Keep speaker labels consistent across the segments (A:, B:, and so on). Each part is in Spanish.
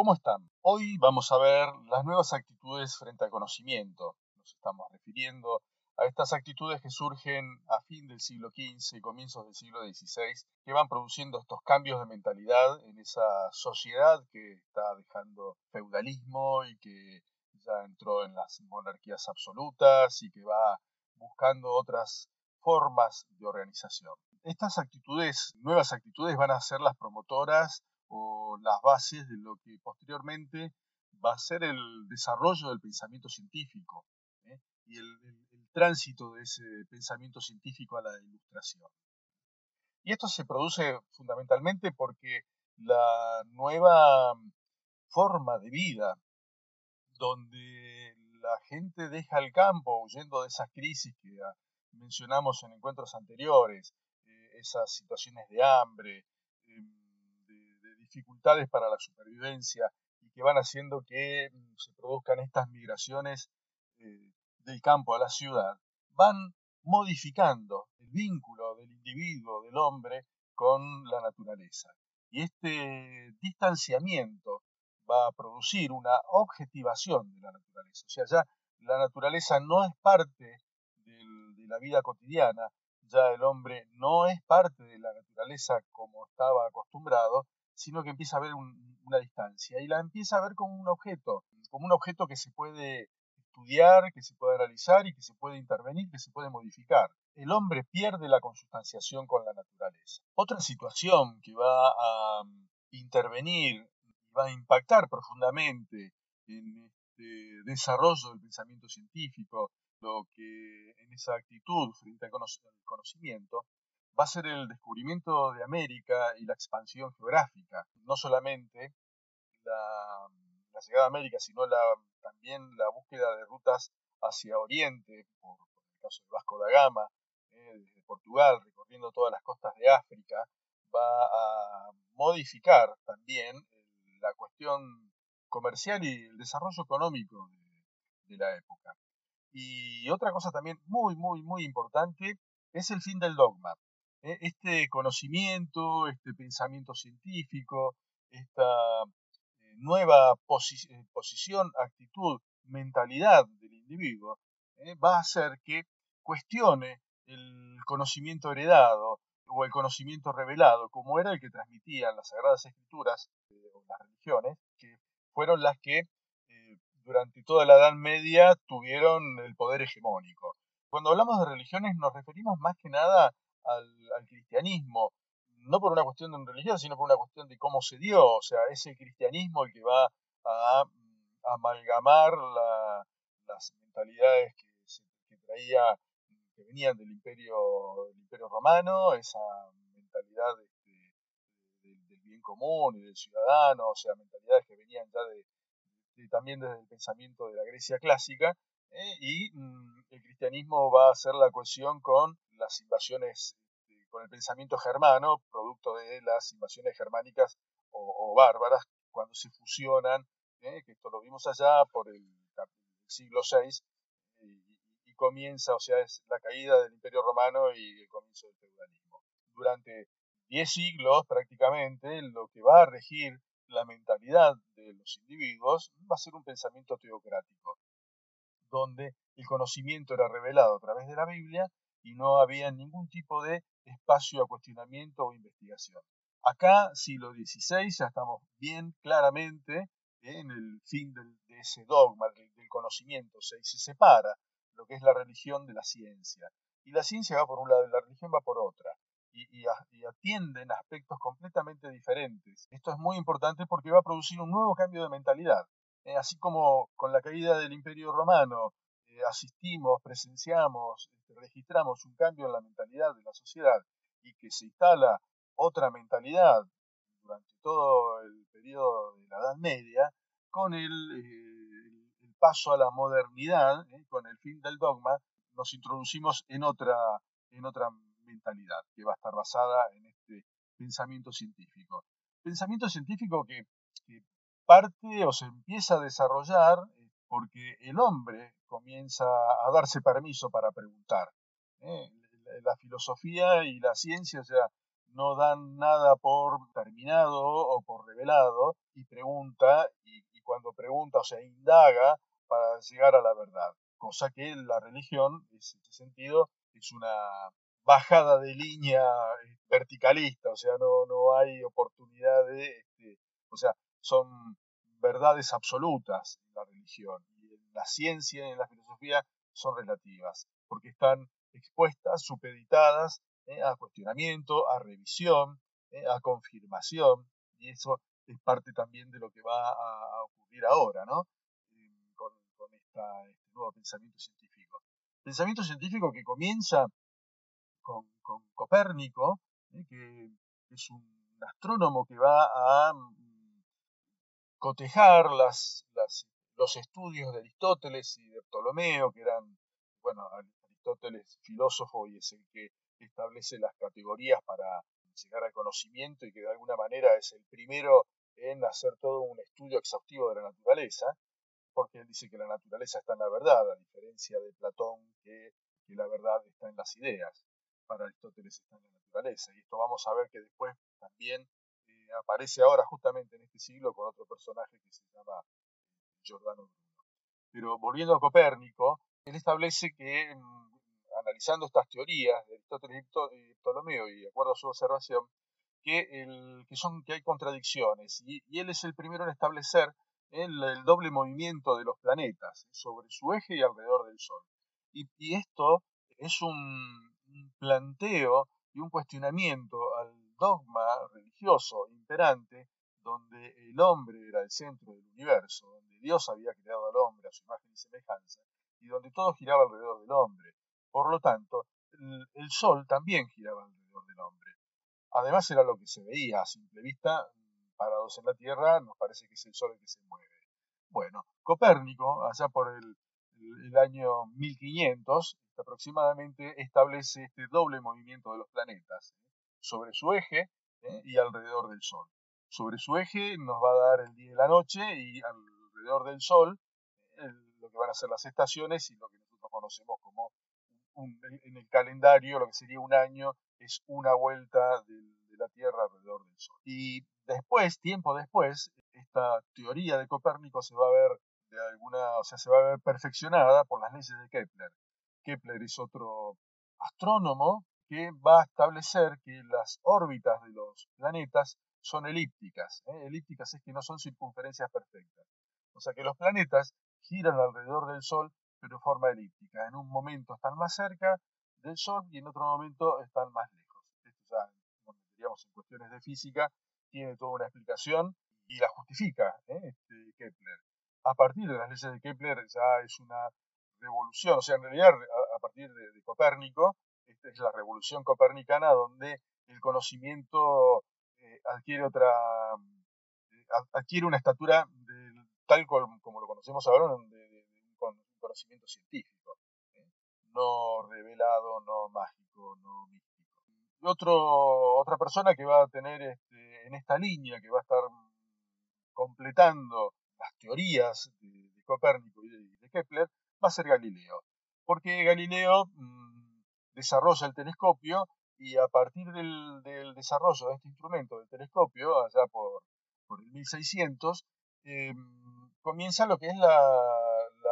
A: ¿cómo están? Hoy vamos a ver las nuevas actitudes frente al conocimiento. Nos estamos refiriendo a estas actitudes que surgen a fin del siglo XV y comienzos del siglo XVI, que van produciendo estos cambios de mentalidad en esa sociedad que está dejando feudalismo y que ya entró en las monarquías absolutas y que va buscando otras formas de organización. Estas actitudes, nuevas actitudes, van a ser las promotoras o las bases de lo que posteriormente va a ser el desarrollo del pensamiento científico ¿eh? y el, tránsito de ese pensamiento científico a la ilustración. Y esto se produce fundamentalmente porque la nueva forma de vida, donde la gente deja el campo huyendo de esas crisis que mencionamos en encuentros anteriores, eh, esas situaciones de hambre, dificultades para la supervivencia y que van haciendo que mm, se produzcan estas migraciones eh, del campo a la ciudad, van modificando el vínculo del individuo, del hombre, con la naturaleza. Y este distanciamiento va a producir una objetivación de la naturaleza. O sea, ya la naturaleza no es parte de la vida cotidiana, ya el hombre no es parte de la naturaleza como estaba acostumbrado, sino que empieza a ver una distancia y la empieza a ver como un objeto, como un objeto que se puede estudiar, que se puede analizar y que se puede intervenir, que se puede modificar. El hombre pierde la consustanciación con la naturaleza. Otra situación que va a mm, intervenir y va a impactar profundamente en este desarrollo del pensamiento científico, lo que en esa actitud frente al conocimiento, va a ser el descubrimiento de América y la expansión geográfica. No solamente la, llegada a América, sino también la búsqueda de rutas hacia Oriente, por, el caso de Vasco da Gama, eh, desde Portugal, recorriendo todas las costas de África, va a modificar también la cuestión comercial y el desarrollo económico de la época. Y otra cosa también muy, muy, muy importante es el fin del dogma. E, este conocimiento, este pensamiento científico, esta eh, nueva eh, posición, actitud, mentalidad del individuo, eh, va a hacer que cuestione el conocimiento heredado o el conocimiento revelado, como era el que transmitían las Sagradas Escrituras o las religiones, que fueron las que durante toda la Edad Media tuvieron el poder hegemónico. Cuando hablamos de religiones nos referimos más que nada al, cristianismo, no por una cuestión de un religioso, sino por una cuestión de cómo se dio, o sea, es el cristianismo el que va a, amalgamar las mentalidades que, se, traía, que venían del imperio, del imperio romano, esa mentalidad del bien común y del ciudadano, o sea, mentalidades que venían ya de, también desde el pensamiento de la Grecia clásica, ¿eh? y mm, el cristianismo va a hacer la cohesión con las invasiones, este, con el pensamiento germano, producto de las invasiones germánicas o, bárbaras, cuando se fusionan, ¿eh? que esto lo vimos allá por el, siglo VI, y, comienza, o sea, es la caída del imperio romano y el comienzo del feudalismo. Durante diez siglos prácticamente, lo que va a regir la mentalidad de los individuos va a ser un pensamiento teocrático donde el conocimiento era revelado a través de la Biblia y no había ningún tipo de espacio a cuestionamiento o investigación. Acá, siglo XVI, ya estamos bien claramente en el fin de ese dogma del, conocimiento, se, se separa lo que es la religión de la ciencia. Y la ciencia va por un lado y la religión va por otra. Y, atienden aspectos completamente diferentes. Esto es muy importante porque va a producir un nuevo cambio de mentalidad. Eh, así como con la caída del Imperio Romano asistimos, presenciamos, este, registramos un cambio en la mentalidad de la sociedad y que se instala otra mentalidad durante todo el periodo de la Edad Media, con el, eh, paso a la modernidad, con el fin del dogma, nos introducimos en otra, en otra mentalidad que va a estar basada en este pensamiento científico. Pensamiento científico que parte o se empieza a desarrollar eh, porque el hombre comienza a darse permiso para preguntar. ¿eh? La filosofía y la ciencia, sea, no dan nada por terminado o por revelado y pregunta, y, cuando pregunta, o sea, indaga para llegar a la verdad. Cosa que la religión, en ese sentido, es una bajada de línea eh, verticalista, o sea, no, no hay oportunidad de, este, o sea, son verdades absolutas en la religión y en la ciencia y en la filosofía son relativas, porque están expuestas, supeditadas eh, a cuestionamiento, a revisión, eh, a confirmación, y eso es parte también de lo que va a, ocurrir ahora, ¿no? con, este nuevo pensamiento científico. Pensamiento científico que comienza con, Copérnico, eh, que es un astrónomo que va a cotejar las, los estudios de Aristóteles y de Ptolomeo, que eran, bueno, Aristóteles filósofo y es el que establece las categorías para llegar al conocimiento y que de alguna manera es el primero en hacer todo un estudio exhaustivo de la naturaleza, porque él dice que la naturaleza está en la verdad, a diferencia de Platón, que, la verdad está en las ideas. Para Aristóteles está en la naturaleza. Y esto vamos a ver que después también aparece ahora justamente en este siglo con otro personaje que se llama eh, Giordano Bruno. Pero volviendo a Copérnico, él establece que mm, analizando estas teorías de Aristóteles y Ptolomeo y de acuerdo a su observación, que, hay contradicciones. Y, él es el primero en establecer el, doble movimiento de los planetas sobre su eje y alrededor del Sol. Y, esto es un, planteo y un cuestionamiento al dogma religioso imperante donde el hombre era el centro del universo, donde Dios había creado al hombre a su imagen y semejanza, y donde todo giraba alrededor del hombre. Por lo tanto, el, Sol también giraba alrededor del hombre. Además era lo que se veía a simple vista, parados en la Tierra, nos parece que es el Sol el que se mueve. Bueno, Copérnico, allá por el, año 1500, aproximadamente establece este doble movimiento de los planetas ¿eh? Sobre su eje ¿eh? y alrededor del Sol. Sobre su eje nos va a dar el día y la noche y alrededor del Sol lo que van a ser las estaciones y lo que nosotros conocemos como en el calendario, lo que sería un año, es una vuelta de, la Tierra alrededor del Sol. Y después, tiempo después, esta teoría de Copérnico se va a ver de alguna, o sea, se va a ver perfeccionada por las leyes de Kepler. Kepler es otro astrónomo que va a establecer que las órbitas de los planetas son elípticas. ¿eh? Elípticas es que no son circunferencias perfectas. O sea que los planetas giran alrededor del Sol pero de forma elíptica. En un momento están más cerca del Sol y en otro momento están más lejos. Esto ya, meteríamos en cuestiones de física, tiene toda una explicación y la justifica ¿eh? este, Kepler. A partir de las leyes de Kepler ya es una revolución, o sea, en realidad a, partir de, Copérnico, esta es la revolución copernicana donde el conocimiento eh, adquiere otra, eh, adquiere una estatura tal como, lo conocemos ahora, donde conocimiento científico, ¿eh? no revelado, no mágico, no místico. Y otra persona que va a tener este, en esta línea, que va a estar completando las teorías de, Copérnico y de, Kepler, va a ser Galileo. Porque Galileo mm, desarrolla el telescopio y a partir del, desarrollo de este instrumento, del telescopio, allá por, por el 1600, eh, comienza lo que es la,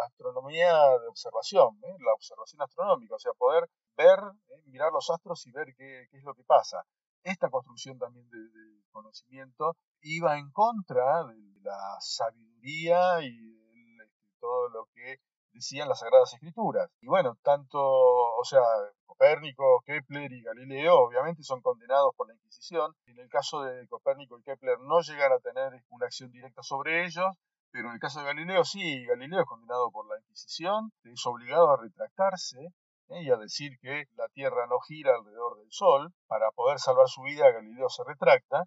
A: astronomía de observación, ¿eh? la observación astronómica, o sea, poder ver, ¿eh? mirar los astros y ver qué, es lo que pasa. Esta construcción también del de conocimiento iba en contra de la sabiduría y de todo lo que decían las Sagradas Escrituras. Y bueno, tanto, o sea, Copérnico, Kepler y Galileo obviamente son condenados por la Inquisición. En el caso de Copérnico y Kepler no llegan a tener una acción directa sobre ellos, pero en el caso de Galileo sí, Galileo es condenado por la Inquisición, es obligado a retractarse ¿eh? y a decir que la Tierra no gira alrededor del Sol. Para poder salvar su vida, Galileo se retracta.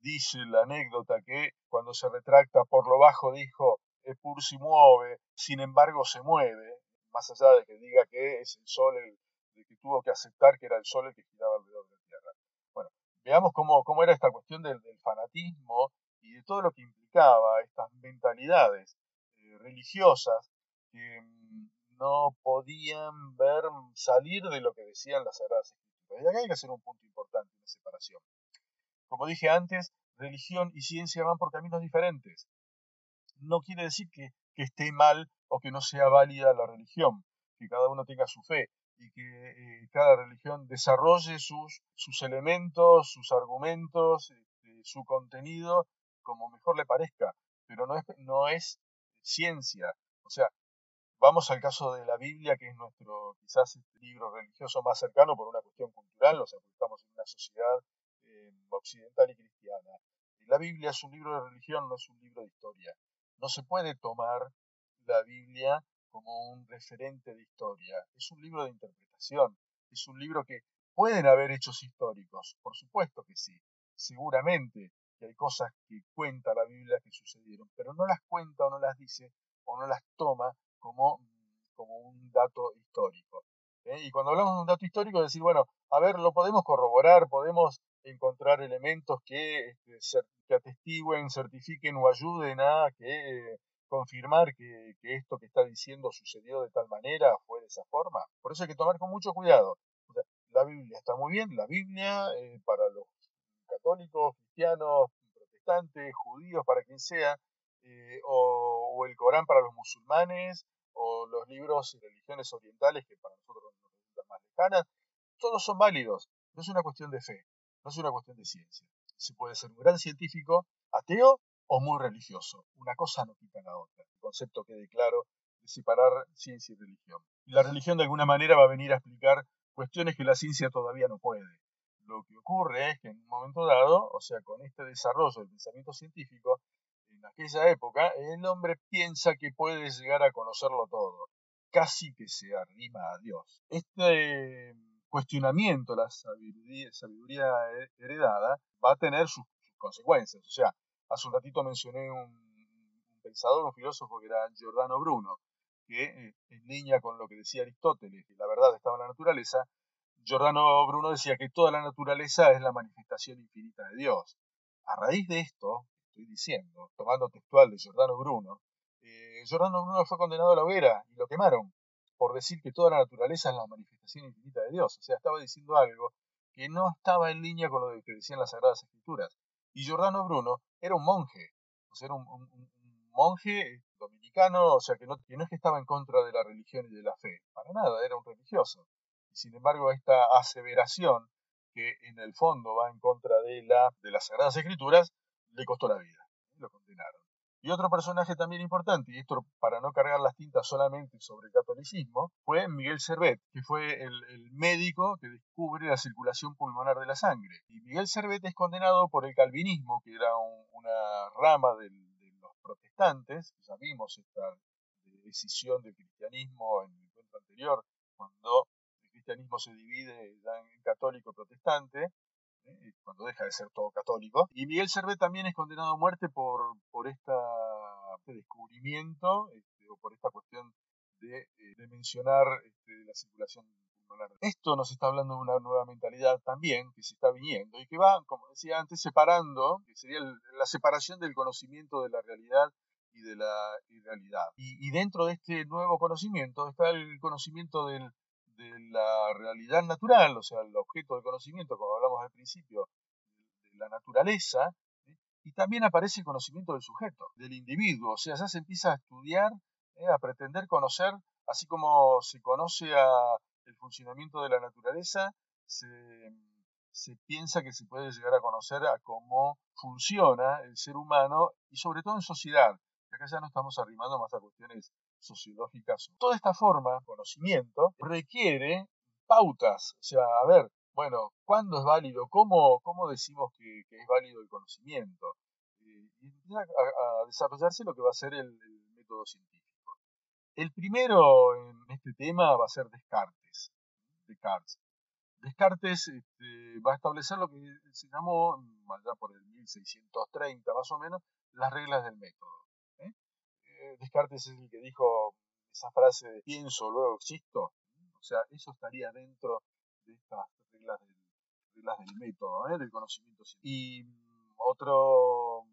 A: Dice la anécdota que cuando se retracta por lo bajo dijo, pur si mueve, sin embargo se mueve, más allá de que diga que es el Sol el, que tuvo que aceptar que era el Sol el que giraba alrededor de la Tierra. Bueno, veamos cómo, cómo era esta cuestión del, fanatismo y de todo lo que implicaba estas mentalidades eh, religiosas que mm, no podían ver salir de lo que decían las Sagradas Escrituras. Y acá hay que hacer un punto importante, una separación. Como dije antes, religión y ciencia van por caminos diferentes. No quiere decir que, esté mal o que no sea válida la religión, que cada uno tenga su fe y que eh, cada religión desarrolle sus, sus elementos, sus argumentos, este, su contenido como mejor le parezca, pero no es, no es ciencia. O sea, vamos al caso de la Biblia, que es nuestro quizás este libro religioso más cercano por una cuestión cultural, o sea, porque estamos en una sociedad eh, occidental y cristiana. La Biblia es un libro de religión, no es un libro de historia. No se puede tomar la Biblia como un referente de historia. Es un libro de interpretación. Es un libro que pueden haber hechos históricos, por supuesto que sí. Seguramente que hay cosas que cuenta la Biblia que sucedieron, pero no las cuenta o no las dice o no las toma como, como un dato histórico. ¿eh? Y cuando hablamos de un dato histórico, decir, bueno, a ver, lo podemos corroborar, podemos encontrar elementos que, este, que atestiguen, certifiquen o ayuden a que confirmar que, esto que está diciendo sucedió de tal manera, fue de esa forma. Por eso hay que tomar con mucho cuidado. la Biblia está muy bien, la Biblia eh, para los católicos, cristianos, protestantes, judíos, para quien sea, eh, o, el Corán para los musulmanes, o los libros y religiones orientales que para nosotros nos resultan más lejanas, todos son válidos. No es una cuestión de fe, no es una cuestión de ciencia. Se puede ser un gran científico ateo o muy religioso. Una cosa no quita la otra. El concepto quede claro de separar ciencia y religión. Y la religión de alguna manera va a venir a explicar cuestiones que la ciencia todavía no puede. Lo que ocurre es que en un momento dado, o sea, con este desarrollo del pensamiento científico, en aquella época, el hombre piensa que puede llegar a conocerlo todo, casi que se arrima a Dios. Este cuestionamiento, la sabiduría, heredada, va a tener sus consecuencias. O sea, Hace un ratito mencioné un, pensador, un filósofo que era Giordano Bruno, que eh, en línea con lo que decía Aristóteles, que la verdad estaba en la naturaleza, Giordano Bruno decía que toda la naturaleza es la manifestación infinita de Dios. A raíz de esto, estoy diciendo, tomando textual de Giordano Bruno, eh, Giordano Bruno fue condenado a la hoguera y lo quemaron por decir que toda la naturaleza es la manifestación infinita de Dios. O sea, estaba diciendo algo que no estaba en línea con lo que decían las Sagradas Escrituras. Y Giordano Bruno era un monje, o sea, era un, monje dominicano, o sea, que no, que no es que estaba en contra de la religión y de la fe, para nada, era un religioso. Y sin embargo, esta aseveración, que en el fondo va en contra de, la, de las Sagradas Escrituras, le costó la vida, lo condenaron. Y otro personaje también importante, y esto para no cargar las tintas solamente sobre el catolicismo, fue Miguel Servet, que fue el, médico que descubre la circulación pulmonar de la sangre. Y Miguel Servet es condenado por el calvinismo, que era una rama de los protestantes, ya vimos esta decisión del cristianismo en el encuentro anterior, cuando el cristianismo se divide en católico protestante, ¿eh? cuando deja de ser todo católico. Y Miguel Servet también es condenado a muerte por, por este descubrimiento este, o por esta cuestión de, eh, mencionar este, la circulación pulmonar. Esto nos está hablando de una nueva mentalidad también que se está viniendo y que va, como decía antes, separando, que sería la separación del conocimiento de la realidad y de la irrealidad. Y, dentro de este nuevo conocimiento está el conocimiento del, de la realidad natural, o sea, el objeto de conocimiento, como hablamos al principio, de la naturaleza, y también aparece el conocimiento del sujeto, del individuo, o sea, ya se empieza a estudiar, ¿eh? a pretender conocer, así como se conoce el funcionamiento de la naturaleza, se, se piensa que se puede llegar a conocer a cómo funciona el ser humano y sobre todo en sociedad. Acá ya no estamos arrimando más a cuestiones sociológicas. Toda esta forma, conocimiento, requiere pautas. O sea, a ver, bueno, ¿cuándo es válido? ¿Cómo, cómo decimos que, es válido el conocimiento? Y empieza a, desarrollarse lo que va a ser el, método científico. El primero en este tema va a ser Descartes. Descartes. Descartes este, va a establecer lo que se llamó, allá por el 1630 más o menos, las reglas del método. Descartes es el que dijo esa frase de pienso, luego existo. O sea, eso estaría dentro de estas reglas del, método, ¿eh? del conocimiento Y mm, otro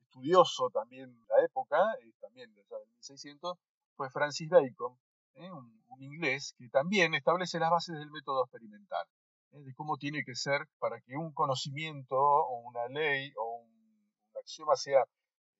A: estudioso también de la época, eh, también de 1600, fue Francis Bacon, ¿eh? un, inglés que también establece las bases del método experimental. de cómo tiene que ser para que un conocimiento o una ley o un, axioma sea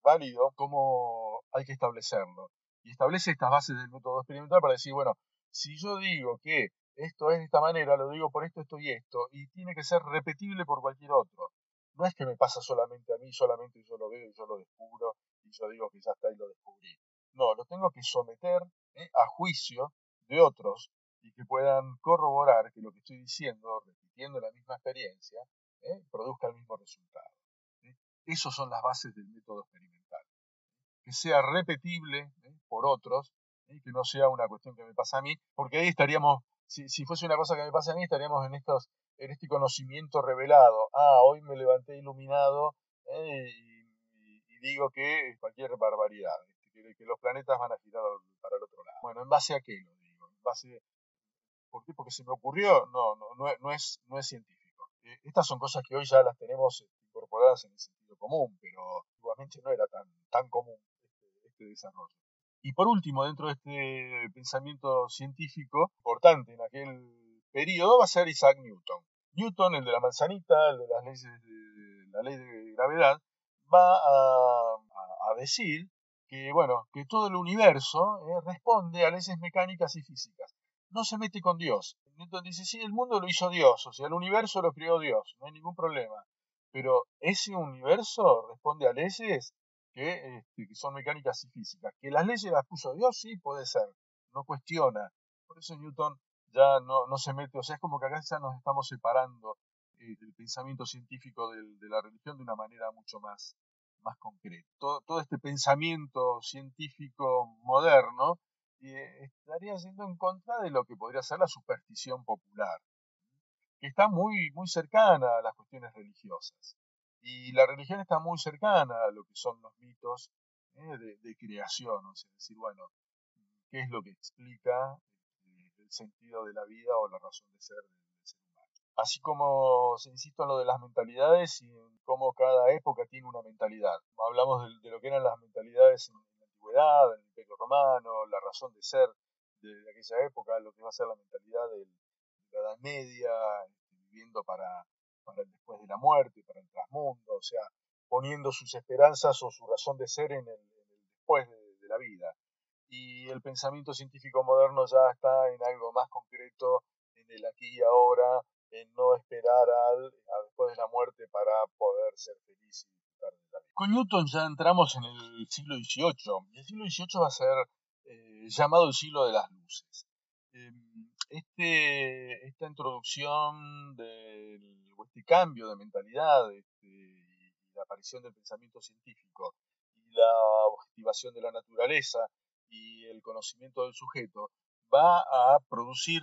A: válido, cómo hay que establecerlo. Y establece estas bases del método experimental para decir, bueno, si yo digo que esto es de esta manera, lo digo por esto, esto y esto, y tiene que ser repetible por cualquier otro. No es que me pasa solamente a mí, solamente yo lo veo y yo lo descubro y yo digo que ya está y lo descubrí. No, lo tengo que someter ¿eh? a juicio de otros y que puedan corroborar que lo que estoy diciendo, repitiendo la misma experiencia, ¿eh? produzca el mismo resultado. ¿eh? Esas son las bases del método experimental. Que sea repetible por otros y que no sea una cuestión que me pasa a mí, porque ahí estaríamos, si, si fuese una cosa que me pasa a mí, estaríamos en, estos, en este conocimiento revelado. Ah, hoy me levanté iluminado y digo que es cualquier barbaridad, que, los planetas van a girar para el otro lado. Bueno, ¿en base a qué lo digo? ¿En base, ¿Por qué? Porque se me ocurrió, no, no, no, es, no es científico. Eh, estas son cosas que hoy ya las tenemos incorporadas en el sentido común, pero igualmente no era tan, tan común este, desarrollo. Y por último, dentro de este pensamiento científico importante en aquel periodo va a ser Isaac Newton. Newton, el de la manzanita, el de las leyes de la ley de gravedad, va a, decir que, bueno, que todo el universo eh, responde a leyes mecánicas y físicas. No se mete con Dios. Newton dice, sí, el mundo lo hizo Dios, o sea, el universo lo creó Dios, no hay ningún problema. Pero ese universo responde a leyes que, este, que son mecánicas y físicas. Que las leyes las puso Dios, sí, puede ser, no cuestiona. Por eso Newton ya no, se mete, o sea, es como que acá ya nos estamos separando eh, el pensamiento científico de la religión de una manera mucho más, más concreta. Todo, este pensamiento científico moderno eh, estaría yendo en contra de lo que podría ser la superstición popular, que está muy, muy cercana a las cuestiones religiosas. Y la religión está muy cercana a lo que son los mitos eh, de, creación, es decir, bueno, qué es lo que explica el sentido de la vida o la razón de ser así como se insisto en lo de las mentalidades y en cómo cada época tiene una mentalidad. Hablamos de, lo que eran las mentalidades en, la antigüedad, en el Imperio Romano, la razón de ser de, aquella época, lo que va a ser la mentalidad de la Edad Media, este, viviendo para, para el después de la muerte, para el trasmundo, o sea, poniendo sus esperanzas o su razón de ser en el, después de, de la vida. Y el pensamiento científico moderno ya está en algo más concreto, en el aquí y ahora, en no esperar al, después de la muerte para poder ser feliz y disfrutar de la vida. Con Newton ya entramos en el siglo XVIII y el siglo XVIII va a ser eh, llamado el siglo de las luces. Em, este, esta introducción del, este cambio de mentalidad este, y la aparición del pensamiento científico y la objetivación de la naturaleza y el conocimiento del sujeto va a producir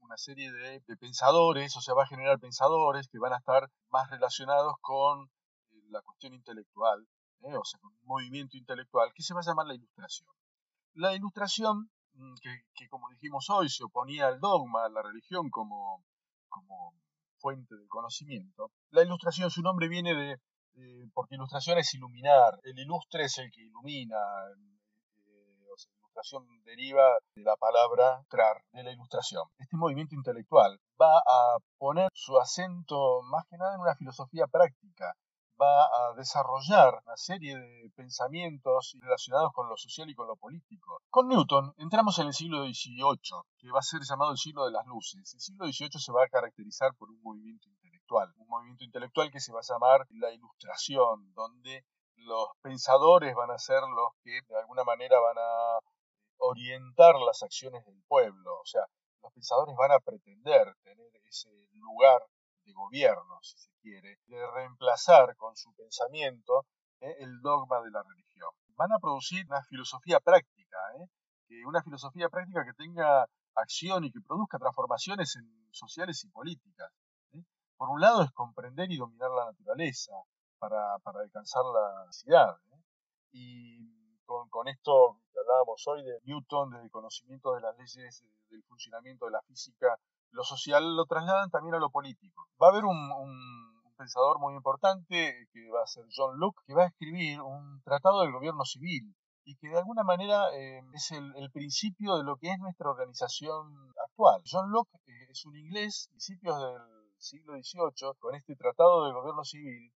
A: una serie de, pensadores, o sea, va a generar pensadores que van a estar más relacionados con eh, la cuestión intelectual, ¿eh? o sea, con un movimiento intelectual que se va a llamar la ilustración. La ilustración, mm, que, como dijimos hoy, se oponía al dogma, a la religión como fuente conocimiento. La ilustración, su nombre viene de, porque ilustración es iluminar, el ilustre es el que ilumina, ilustración deriva de la palabra trar, de la ilustración. Este movimiento intelectual va a poner su acento más que nada en una filosofía práctica, va a desarrollar una serie de pensamientos relacionados con lo social y con lo político. Con Newton entramos en el siglo XVIII, que va a ser llamado el siglo de las luces. El siglo XVIII se va a caracterizar por un movimiento intelectual, un movimiento intelectual que se va a llamar la ilustración, donde los pensadores van a ser los que de alguna manera van a orientar las acciones del pueblo. O sea, los pensadores van a pretender tener ese lugar de gobierno, quiere, de reemplazar con su pensamiento eh, el dogma de la religión. Van a producir una filosofía práctica, eh, una filosofía práctica que tenga acción y que produzca transformaciones en sociales y políticas. Eh. Por un lado es comprender y dominar la naturaleza para, para alcanzar la necesidad. Y con, esto que hablábamos hoy de Newton, del conocimiento de las leyes del funcionamiento de la física, lo social lo trasladan también a lo político. Va a haber un, pensador muy importante que va a ser John Locke, que va a escribir un tratado del gobierno civil y que de alguna manera eh, es el, principio de lo que es nuestra organización actual. John Locke eh, es un inglés, principios del siglo XVIII, con este tratado de gobierno civil,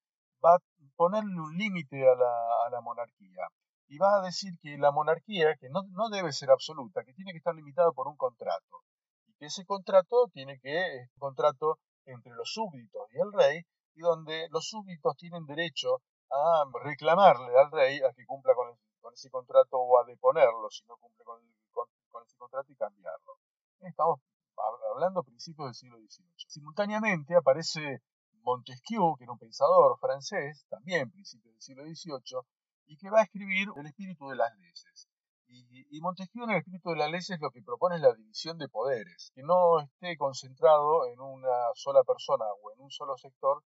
A: va a ponerle un límite a la, monarquía y va a decir que la monarquía, que no, no, debe ser absoluta, que tiene que estar limitada por un contrato, y que ese contrato tiene que, es un contrato entre los súbditos y el rey, y donde los súbditos tienen derecho a reclamarle al rey a que cumpla con, ese contrato o a deponerlo si no cumple con, ese contrato y cambiarlo. Estamos hablando principios del siglo XVIII. Simultáneamente aparece Montesquieu, que era un pensador francés, también principios del siglo XVIII, y que va a escribir El espíritu de las leyes. Y, Montesquieu en el espíritu de las leyes lo que propone es la división de poderes, que no esté concentrado en una sola persona o en un solo sector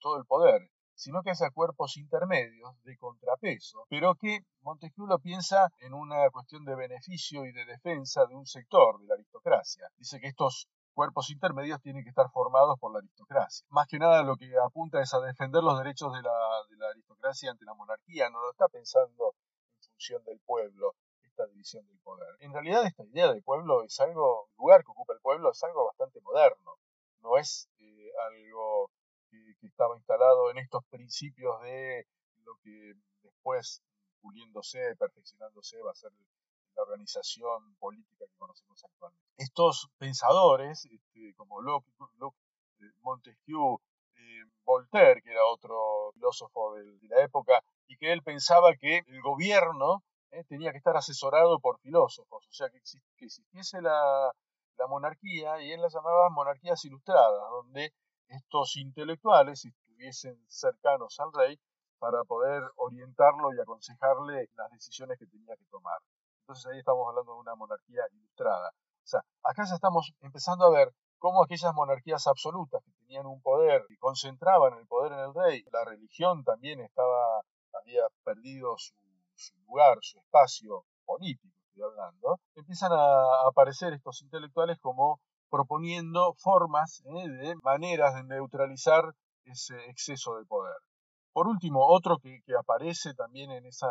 A: todo el poder, sino que haya cuerpos intermedios de contrapeso, pero que Montesquieu lo piensa en una cuestión de beneficio y de defensa de un sector de la aristocracia. Dice que estos cuerpos intermedios tienen que estar formados por la aristocracia. Más que nada lo que apunta es a defender los derechos de la, de la aristocracia ante la monarquía, no lo está pensando en función del pueblo, esta división del poder. En realidad esta idea de pueblo es algo, el lugar que ocupa el pueblo es algo bastante moderno, no es eh, algo que, estaba instalado en estos principios de lo que después, puliéndose, perfeccionándose, va a ser la organización política que conocemos actualmente. Estos pensadores, este, como Locke, eh, Montesquieu, eh, Voltaire, que era otro filósofo de, la época, y que él pensaba que el gobierno eh, tenía que estar asesorado por filósofos, o sea, que, existiese la, la monarquía, y él la llamaba monarquías ilustradas, donde estos intelectuales estuviesen cercanos al rey para poder orientarlo y aconsejarle las decisiones que tenía que tomar. Entonces ahí estamos hablando de una monarquía ilustrada. O sea, acá ya estamos empezando a ver cómo aquellas monarquías absolutas que tenían un poder y concentraban el poder en el rey, la religión también estaba, había perdido su, lugar, su espacio político, estoy hablando, empiezan a aparecer estos intelectuales como proponiendo formas ¿eh? de maneras de neutralizar ese exceso de poder. Por último, otro que, aparece también en, esa,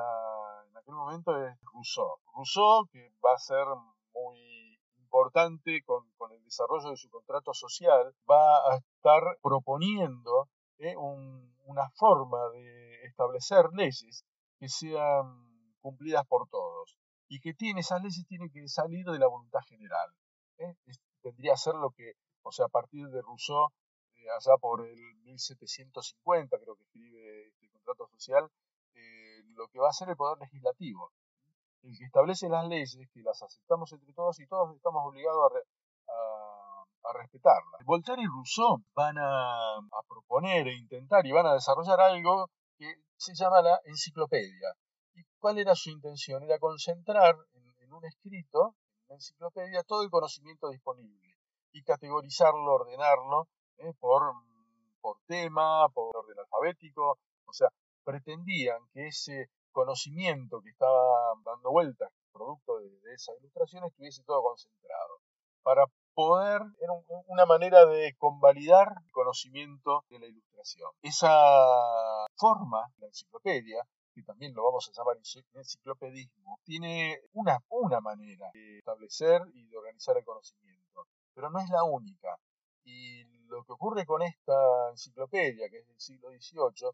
A: en aquel momento es Rousseau. Rousseau, que va a ser muy importante con, el desarrollo de su contrato social, va a estar proponiendo ¿eh? una forma de establecer leyes que sean cumplidas por todos y que tiene, esas leyes tienen que salir de la voluntad general. ¿eh? Tendría a ser lo que, o sea, a partir de Rousseau, eh, allá por el 1750, creo que escribe este contrato social, eh, lo que va a ser el poder legislativo, el que establece las leyes, que las aceptamos entre todos y todos estamos obligados a, a, respetarlas. Voltaire y Rousseau van a, proponer e intentar y van a desarrollar algo que se llama la enciclopedia. ¿Y cuál era su intención? Era concentrar en un escrito la enciclopedia todo el conocimiento disponible y categorizarlo, ordenarlo ¿eh? por, por tema, por orden alfabético. O sea, pretendían que ese conocimiento que estaba dando vueltas, producto de, esa ilustración, estuviese todo concentrado. Para poder, era una manera de convalidar el conocimiento de la ilustración. Esa forma, la enciclopedia, también lo vamos a llamar enciclopedismo, tiene una, una manera de establecer y de organizar el conocimiento, pero no es la única. Y lo que ocurre con esta enciclopedia, que es del siglo XVIII,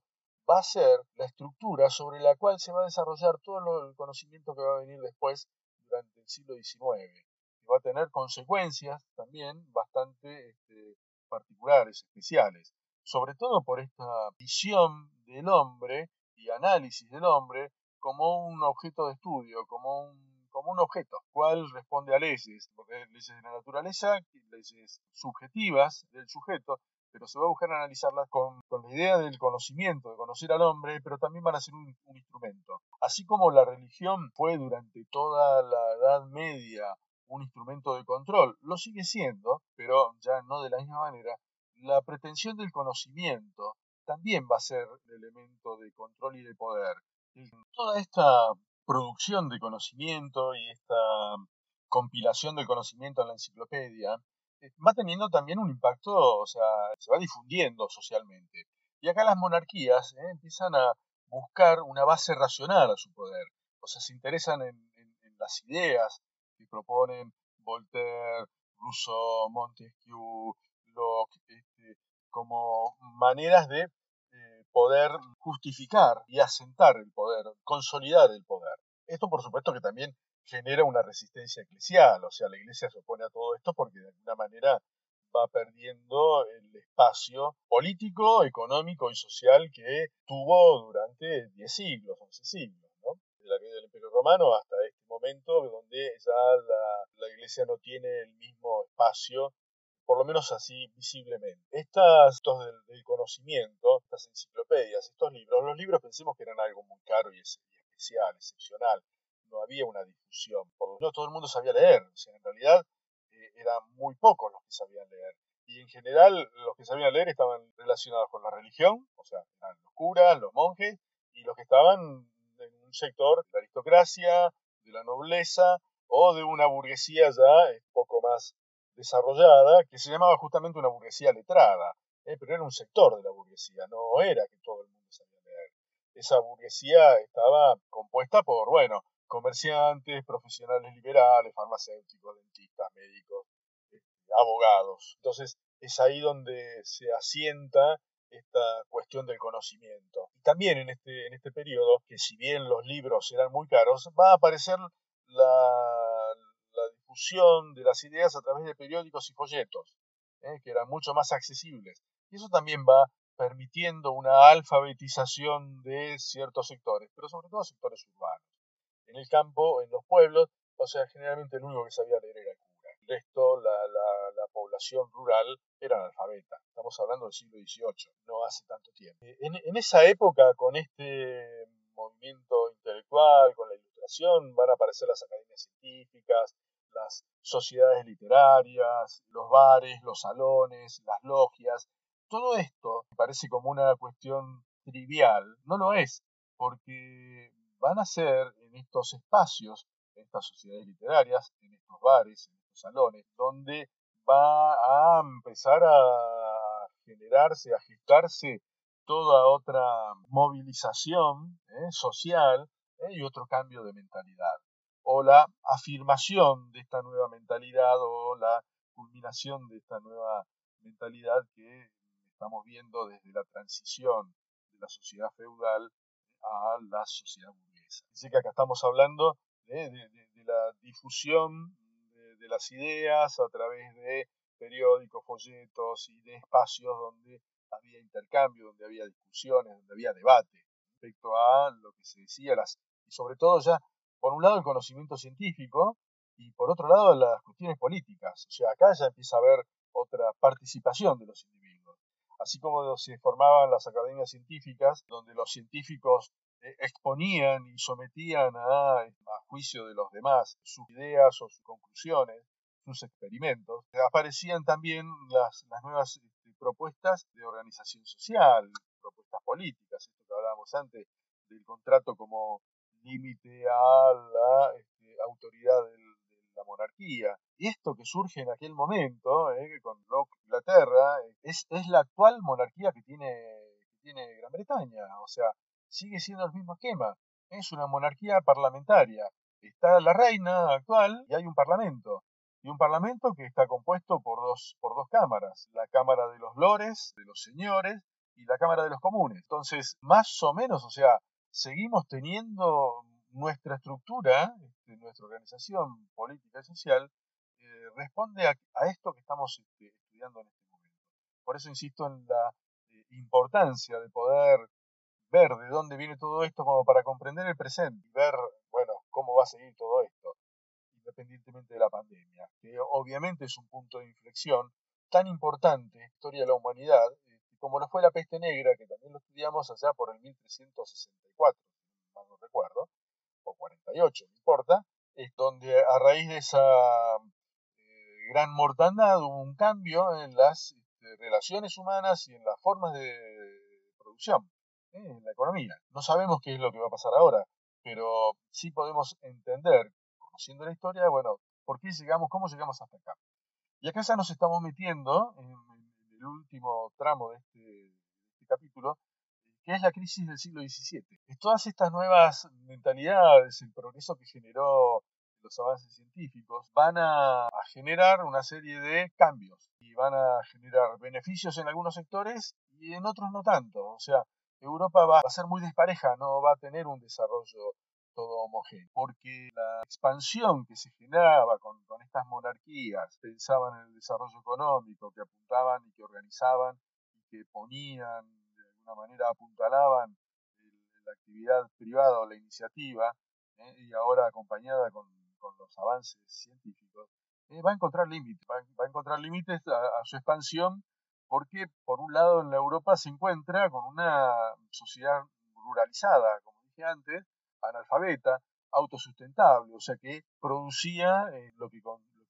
A: va a ser la estructura sobre la cual se va a desarrollar todo el conocimiento que va a venir después durante el siglo XIX. Y va a tener consecuencias también bastante este, particulares, especiales, sobre todo por esta visión del hombre y análisis del hombre como un objeto de estudio, como un, como un objeto, cual responde a leyes, leyes de la naturaleza, leyes subjetivas del sujeto, pero se va a buscar analizarlas con, con, la idea del conocimiento, de conocer al hombre, pero también van a ser un, un instrumento. Así como la religión fue durante toda la Edad Media un instrumento de control, lo sigue siendo, pero ya no de la misma manera, la pretensión del conocimiento también va a ser el elemento de control y de poder. Toda esta producción de conocimiento y esta compilación del conocimiento en la enciclopedia eh, va teniendo también un impacto, o sea, se va difundiendo socialmente. Y acá las monarquías eh, empiezan a buscar una base racional a su poder, o sea, se interesan en, las ideas que proponen Voltaire, Rousseau, Montesquieu, Locke, este, como maneras de eh, poder justificar y asentar el poder, consolidar el poder. Esto por supuesto que también genera una resistencia eclesial, o sea, la iglesia se opone a todo esto porque de alguna manera va perdiendo el espacio político, económico y social que tuvo durante 10 siglos, 11 siglos, ¿no? De la caída del Imperio Romano hasta este momento, donde ya la, iglesia no tiene el mismo espacio por lo menos así visiblemente. Estas, estos del, conocimiento, estas enciclopedias, estos libros, los libros pensemos que eran algo muy caro y, especial, excepcional. No había una difusión, no todo el mundo sabía leer, o sea, en realidad eh, eran muy pocos los que sabían leer. Y en general los que sabían leer estaban relacionados con la religión, o sea, eran los curas, los monjes, y los que estaban en un sector de la aristocracia, de la nobleza o de una burguesía ya un poco más desarrollada, que se llamaba justamente una burguesía letrada, ¿eh? pero era un sector de la burguesía, no era que todo el mundo sabía leer. Esa burguesía estaba compuesta por, bueno, comerciantes, profesionales liberales, farmacéuticos, dentistas, médicos, este, abogados. Entonces es ahí donde se asienta esta cuestión del conocimiento. Y también en este, en este periodo, que si bien los libros eran muy caros, va a aparecer la, difusión de las ideas a través de periódicos y folletos, ¿eh? que eran mucho más accesibles. Y eso también va permitiendo una alfabetización de ciertos sectores, pero sobre todo sectores urbanos. En el campo, en los pueblos, o sea, generalmente el único que sabía leer era el cura. El resto, la, población rural, era analfabeta. Estamos hablando del siglo XVIII, no hace tanto tiempo. Eh, en, en esa época, con este movimiento intelectual, con la ilustración, van a aparecer las academias científicas, las sociedades literarias, los bares, los salones, las logias. Todo esto parece como una cuestión trivial, no lo es, porque van a ser en estos espacios, en estas sociedades literarias, en estos bares, en estos salones, donde va a empezar a generarse, a gestarse toda otra movilización ¿eh? social ¿eh? y otro cambio de mentalidad. O la afirmación de esta nueva mentalidad o la culminación de esta nueva mentalidad que estamos viendo desde la transición de la sociedad feudal a la sociedad burguesa. Dice que acá estamos hablando de, la difusión de, las ideas a través de periódicos, folletos y de espacios donde había intercambio, donde había discusiones, donde había debate respecto a lo que se decía, las, y sobre todo ya, por un lado el conocimiento científico y por otro lado las cuestiones políticas. O sea, acá ya empieza a haber otra participación de los individuos. Así como se formaban las academias científicas, donde los científicos eh, exponían y sometían a, juicio de los demás sus ideas o sus conclusiones, sus experimentos, aparecían también las, las nuevas propuestas de organización social, propuestas políticas, esto que hablábamos antes del contrato como límite a la este, autoridad de la monarquía. Y esto que surge en aquel momento, eh, con Locke Inglaterra, es, es la actual monarquía que tiene, que tiene Gran Bretaña. O sea, sigue siendo el mismo esquema. Es una monarquía parlamentaria. Está la reina actual y hay un parlamento y un parlamento que está compuesto por dos, por dos cámaras, la Cámara de los Lores, de los señores, y la Cámara de los Comunes. Entonces, más o menos, o sea, seguimos teniendo nuestra estructura, este, nuestra organización política y social, eh, responde a, esto que estamos este, estudiando en este momento. Por eso insisto en la eh, importancia de poder ver de dónde viene todo esto como para comprender el presente y ver, bueno, cómo va a seguir todo esto independientemente de la pandemia, que obviamente es un punto de inflexión tan importante en la historia de la humanidad, como lo fue la peste negra, que también lo estudiamos allá por el 1364, si mal no recuerdo, o 48, no importa, es donde a raíz de esa eh, gran mortandad hubo un cambio en las este, relaciones humanas y en las formas de producción, ¿eh? en la economía. No sabemos qué es lo que va a pasar ahora, pero sí podemos entender conociendo la historia, bueno, ¿por qué llegamos, cómo llegamos hasta acá? Y acá ya nos estamos metiendo en, último tramo de este, este, capítulo, que es la crisis del siglo XVII. Todas estas nuevas mentalidades, el progreso que generó los avances científicos van a, generar una serie de cambios y van a generar beneficios en algunos sectores y en otros no tanto. O sea, Europa va a ser muy despareja, no va a tener un desarrollo todo homogéneo, porque la expansión que se generaba con, estas monarquías, pensaban en el desarrollo económico, que apuntaban y que organizaban y que ponían, de alguna manera apuntalaban la actividad privada o la iniciativa, ¿eh? y ahora acompañada con, los avances científicos, eh, va a encontrar límites, va, a encontrar límites a, su expansión porque por un lado en la Europa se encuentra con una sociedad ruralizada, como dije antes, analfabeta, autosustentable, o sea que producía eh, lo, que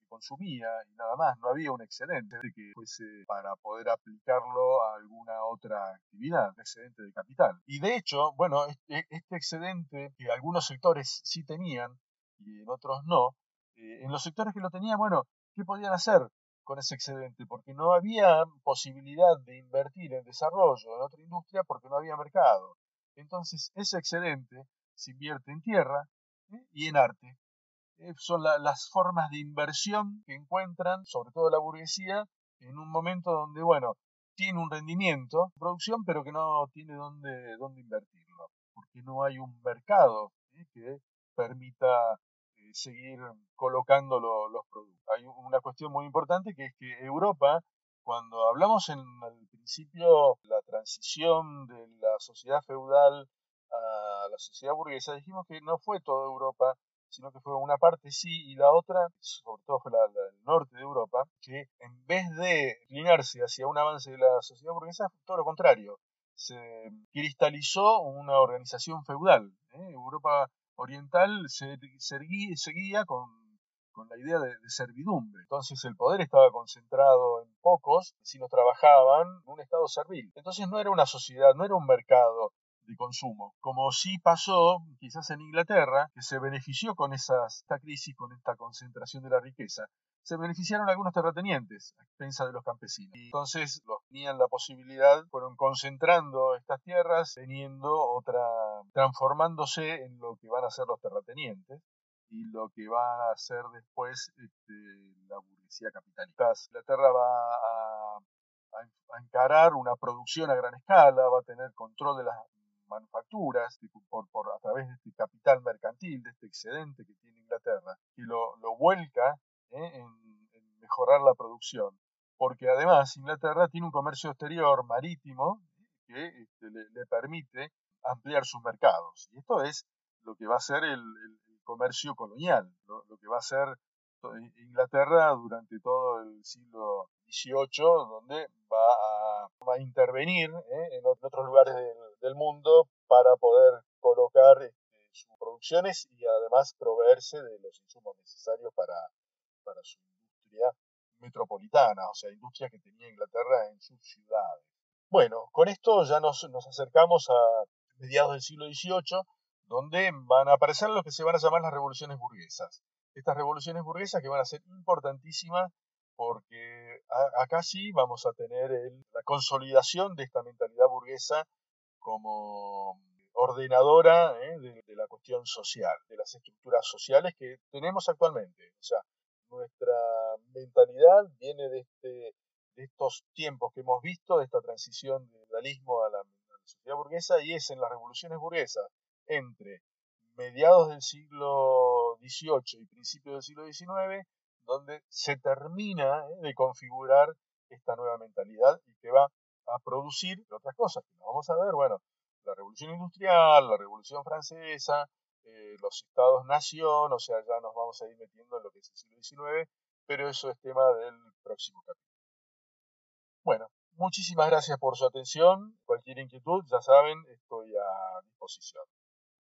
A: consumía y nada más, no había un excedente que fuese para poder aplicarlo a alguna otra actividad, un excedente de capital. Y de hecho, bueno, este, este excedente que algunos sectores sí tenían y en otros no, eh, en los sectores que lo tenían, bueno, ¿qué podían hacer? con ese excedente, porque no había posibilidad de invertir en desarrollo en otra industria porque no había mercado. Entonces, ese excedente se invierte en tierra ¿eh? y en arte. Eh, son las formas de inversión que encuentran, sobre todo la burguesía, en un momento donde, bueno, tiene un rendimiento producción, pero que no tiene dónde, dónde invertirlo, porque no hay un mercado ¿eh? que permita seguir colocando los productos. Hay una cuestión muy importante que es que Europa, cuando hablamos en el principio la transición de la sociedad feudal a la sociedad burguesa, dijimos que no fue toda Europa, sino que fue una parte sí y la otra, sobre todo fue la, el norte de Europa, que en vez de inclinarse hacia un avance de la sociedad burguesa, todo lo contrario. Se cristalizó una organización feudal. ¿eh? Europa oriental se, seguía con, la idea de, de, servidumbre. Entonces el poder estaba concentrado en pocos, si no trabajaban en un estado servil. Entonces no era una sociedad, no era un mercado de consumo, como sí pasó quizás en Inglaterra, que se benefició con esa, esta crisis, con esta concentración de la riqueza. Se beneficiaron algunos terratenientes a expensa de los campesinos. Y entonces los tenían la posibilidad, fueron concentrando estas tierras, teniendo otra, transformándose en lo que van a ser los terratenientes y lo que va a ser después este, la burguesía capitalista. Inglaterra va a, a, encarar una producción a gran escala, va a tener control de las manufacturas por, por, a través de este capital mercantil, de este excedente que tiene Inglaterra, y lo, lo vuelca ¿eh? en, mejorar la producción. Porque además Inglaterra tiene un comercio exterior marítimo que este, le, permite ampliar sus mercados. Y esto es lo que va a ser el, comercio colonial, lo, que va a ser Inglaterra durante todo el siglo XVIII, donde va a, va a intervenir ¿eh? en otros lugares del, del mundo para poder colocar este, sus producciones y además proveerse de los insumos necesarios para, para su industria metropolitana, o sea, industria que tenía Inglaterra en sus ciudades. Bueno, con esto ya nos, nos acercamos a mediados del siglo XVIII, donde van a aparecer lo que se van a llamar las revoluciones burguesas. Estas revoluciones burguesas que van a ser importantísimas porque acá sí vamos a tener la consolidación de esta mentalidad burguesa como ordenadora ¿eh? de, la cuestión social, de las estructuras sociales que tenemos actualmente. O sea, nuestra mentalidad viene de, este, de estos tiempos que hemos visto, de esta transición del feudalismo a la, sociedad burguesa, y es en las revoluciones burguesas entre mediados del siglo XVIII y principios del siglo XIX, donde se termina ¿eh? de configurar esta nueva mentalidad y que va a producir otras cosas que nos vamos a ver, bueno, la revolución industrial, la revolución francesa, eh, los estados-nación, o sea, ya nos vamos a ir metiendo en lo que es el siglo XIX, pero eso es tema del próximo capítulo. Bueno, muchísimas gracias por su atención. Cualquier inquietud, ya saben, estoy a disposición.